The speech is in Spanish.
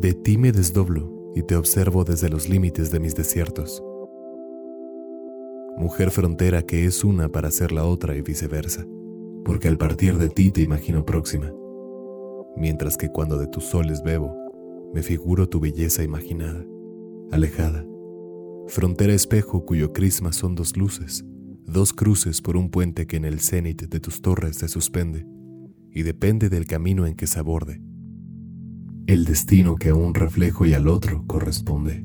De ti me desdoblo y te observo desde los límites de mis desiertos. Mujer frontera que es una para ser la otra y viceversa, porque al partir de ti te imagino próxima, mientras que cuando de tus soles bebo, me figuro tu belleza imaginada, alejada, frontera espejo cuyo crisma son dos luces, dos cruces por un puente que en el cenit de tus torres se suspende y depende del camino en que se aborde, el destino que a un reflejo y al otro corresponde.